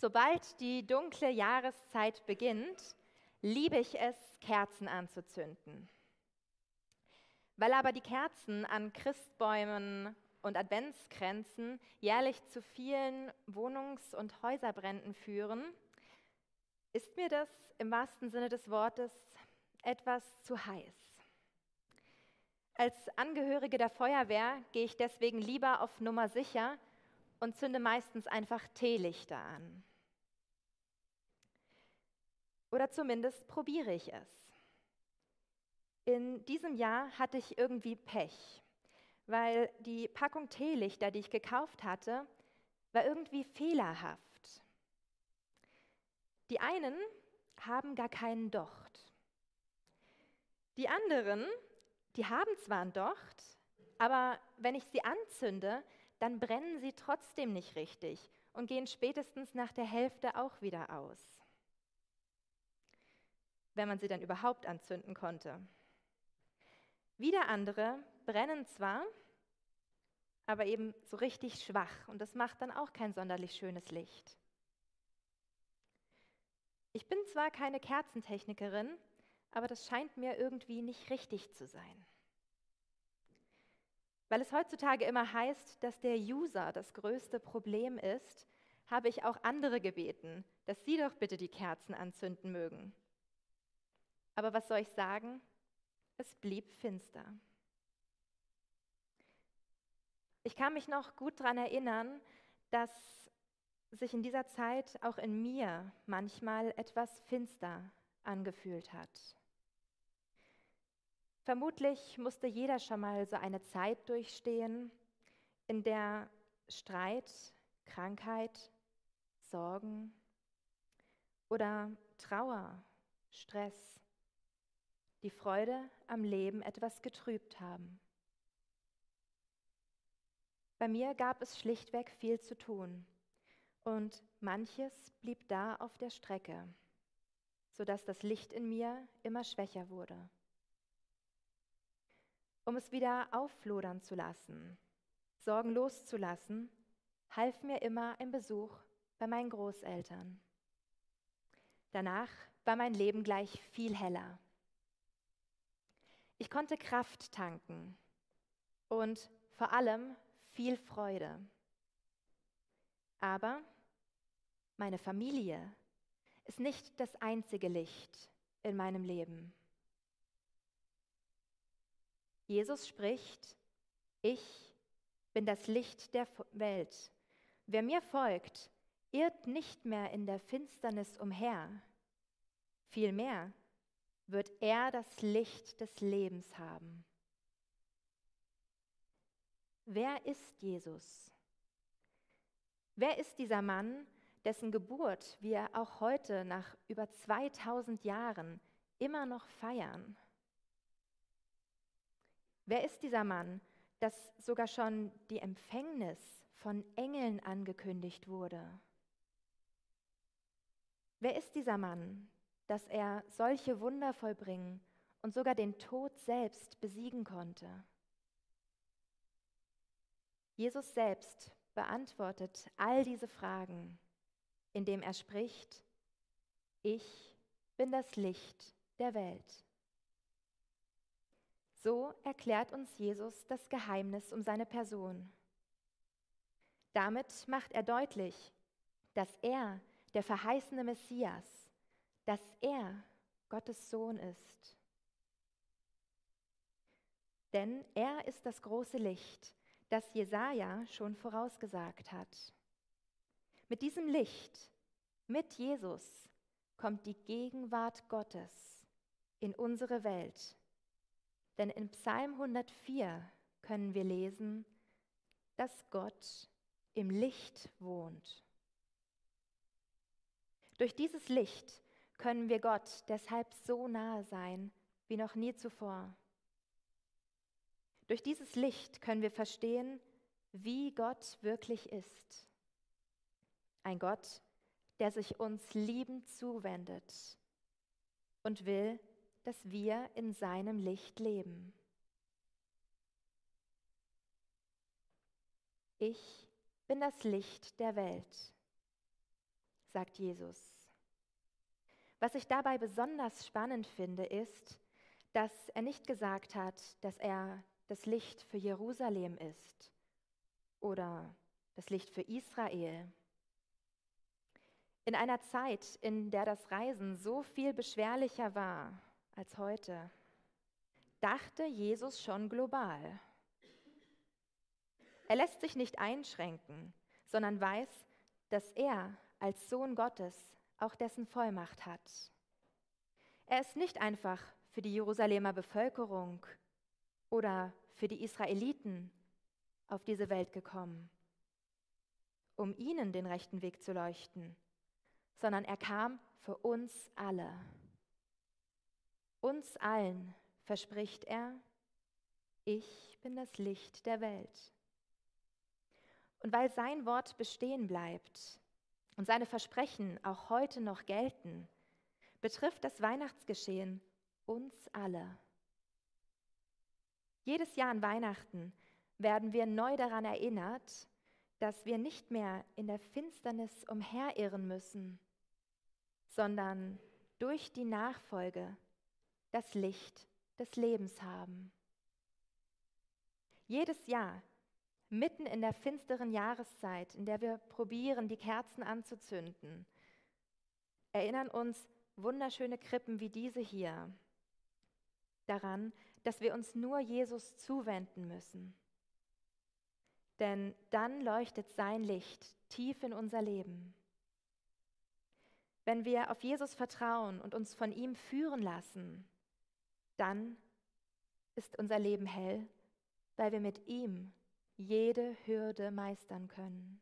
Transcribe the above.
Sobald die dunkle Jahreszeit beginnt, liebe ich es, Kerzen anzuzünden. Weil aber die Kerzen an Christbäumen und Adventskränzen jährlich zu vielen Wohnungs- und Häuserbränden führen, ist mir das im wahrsten Sinne des Wortes etwas zu heiß. Als Angehörige der Feuerwehr gehe ich deswegen lieber auf Nummer sicher und zünde meistens einfach Teelichter an. Oder zumindest probiere ich es. In diesem Jahr hatte ich irgendwie Pech, weil die Packung Teelichter, die ich gekauft hatte, war irgendwie fehlerhaft. Die einen haben gar keinen Docht. Die anderen die haben zwar ein Docht, aber wenn ich sie anzünde, dann brennen sie trotzdem nicht richtig und gehen spätestens nach der Hälfte auch wieder aus. Wenn man sie dann überhaupt anzünden konnte. Wieder andere brennen zwar, aber eben so richtig schwach und das macht dann auch kein sonderlich schönes Licht. Ich bin zwar keine Kerzentechnikerin, aber das scheint mir irgendwie nicht richtig zu sein. Weil es heutzutage immer heißt, dass der User das größte Problem ist, habe ich auch andere gebeten, dass sie doch bitte die Kerzen anzünden mögen. Aber was soll ich sagen? Es blieb finster. Ich kann mich noch gut daran erinnern, dass sich in dieser Zeit auch in mir manchmal etwas finster angefühlt hat. Vermutlich musste jeder schon mal so eine Zeit durchstehen, in der Streit, Krankheit, Sorgen oder Trauer, Stress die Freude am Leben etwas getrübt haben. Bei mir gab es schlichtweg viel zu tun und manches blieb da auf der Strecke, sodass das Licht in mir immer schwächer wurde um es wieder aufflodern zu lassen, Sorgen loszulassen, half mir immer ein Besuch bei meinen Großeltern. Danach war mein Leben gleich viel heller. Ich konnte Kraft tanken und vor allem viel Freude. Aber meine Familie ist nicht das einzige Licht in meinem Leben. Jesus spricht, ich bin das Licht der Welt. Wer mir folgt, irrt nicht mehr in der Finsternis umher. Vielmehr wird er das Licht des Lebens haben. Wer ist Jesus? Wer ist dieser Mann, dessen Geburt wir auch heute nach über 2000 Jahren immer noch feiern? Wer ist dieser Mann, dass sogar schon die Empfängnis von Engeln angekündigt wurde? Wer ist dieser Mann, dass er solche Wunder vollbringen und sogar den Tod selbst besiegen konnte? Jesus selbst beantwortet all diese Fragen, indem er spricht, ich bin das Licht der Welt. So erklärt uns Jesus das Geheimnis um seine Person. Damit macht er deutlich, dass er der verheißene Messias, dass er Gottes Sohn ist. Denn er ist das große Licht, das Jesaja schon vorausgesagt hat. Mit diesem Licht, mit Jesus, kommt die Gegenwart Gottes in unsere Welt denn in Psalm 104 können wir lesen, dass Gott im Licht wohnt. Durch dieses Licht können wir Gott deshalb so nahe sein wie noch nie zuvor. Durch dieses Licht können wir verstehen, wie Gott wirklich ist. Ein Gott, der sich uns liebend zuwendet und will, dass wir in seinem Licht leben. Ich bin das Licht der Welt. sagt Jesus. Was ich dabei besonders spannend finde, ist, dass er nicht gesagt hat, dass er das Licht für Jerusalem ist oder das Licht für Israel. In einer Zeit, in der das Reisen so viel beschwerlicher war als heute, dachte Jesus schon global. Er lässt sich nicht einschränken, sondern weiß, dass er als Sohn Gottes auch dessen Vollmacht hat. Er ist nicht einfach für die Jerusalemer Bevölkerung oder für die Israeliten auf diese Welt gekommen, um ihnen den rechten Weg zu leuchten, sondern er kam für uns alle. Uns allen verspricht er, ich bin das Licht der Welt. Und weil sein Wort bestehen bleibt und seine Versprechen auch heute noch gelten, betrifft das Weihnachtsgeschehen uns alle. Jedes Jahr an Weihnachten werden wir neu daran erinnert, dass wir nicht mehr in der Finsternis umherirren müssen, sondern durch die Nachfolge das Licht des Lebens haben. Jedes Jahr mitten in der finsteren Jahreszeit, in der wir probieren, die Kerzen anzuzünden, erinnern uns wunderschöne Krippen wie diese hier daran, dass wir uns nur Jesus zuwenden müssen. Denn dann leuchtet sein Licht tief in unser Leben. Wenn wir auf Jesus vertrauen und uns von ihm führen lassen, dann ist unser Leben hell, weil wir mit ihm jede Hürde meistern können.